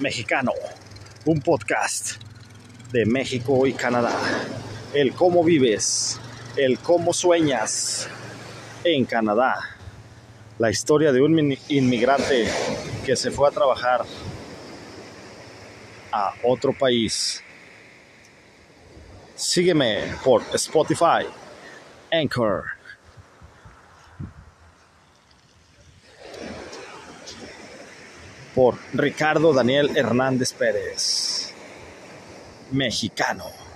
Mexicano, un podcast de México y Canadá. El cómo vives, el cómo sueñas en Canadá. La historia de un inmigrante que se fue a trabajar a otro país. Sígueme por Spotify, Anchor. Por Ricardo Daniel Hernández Pérez, mexicano.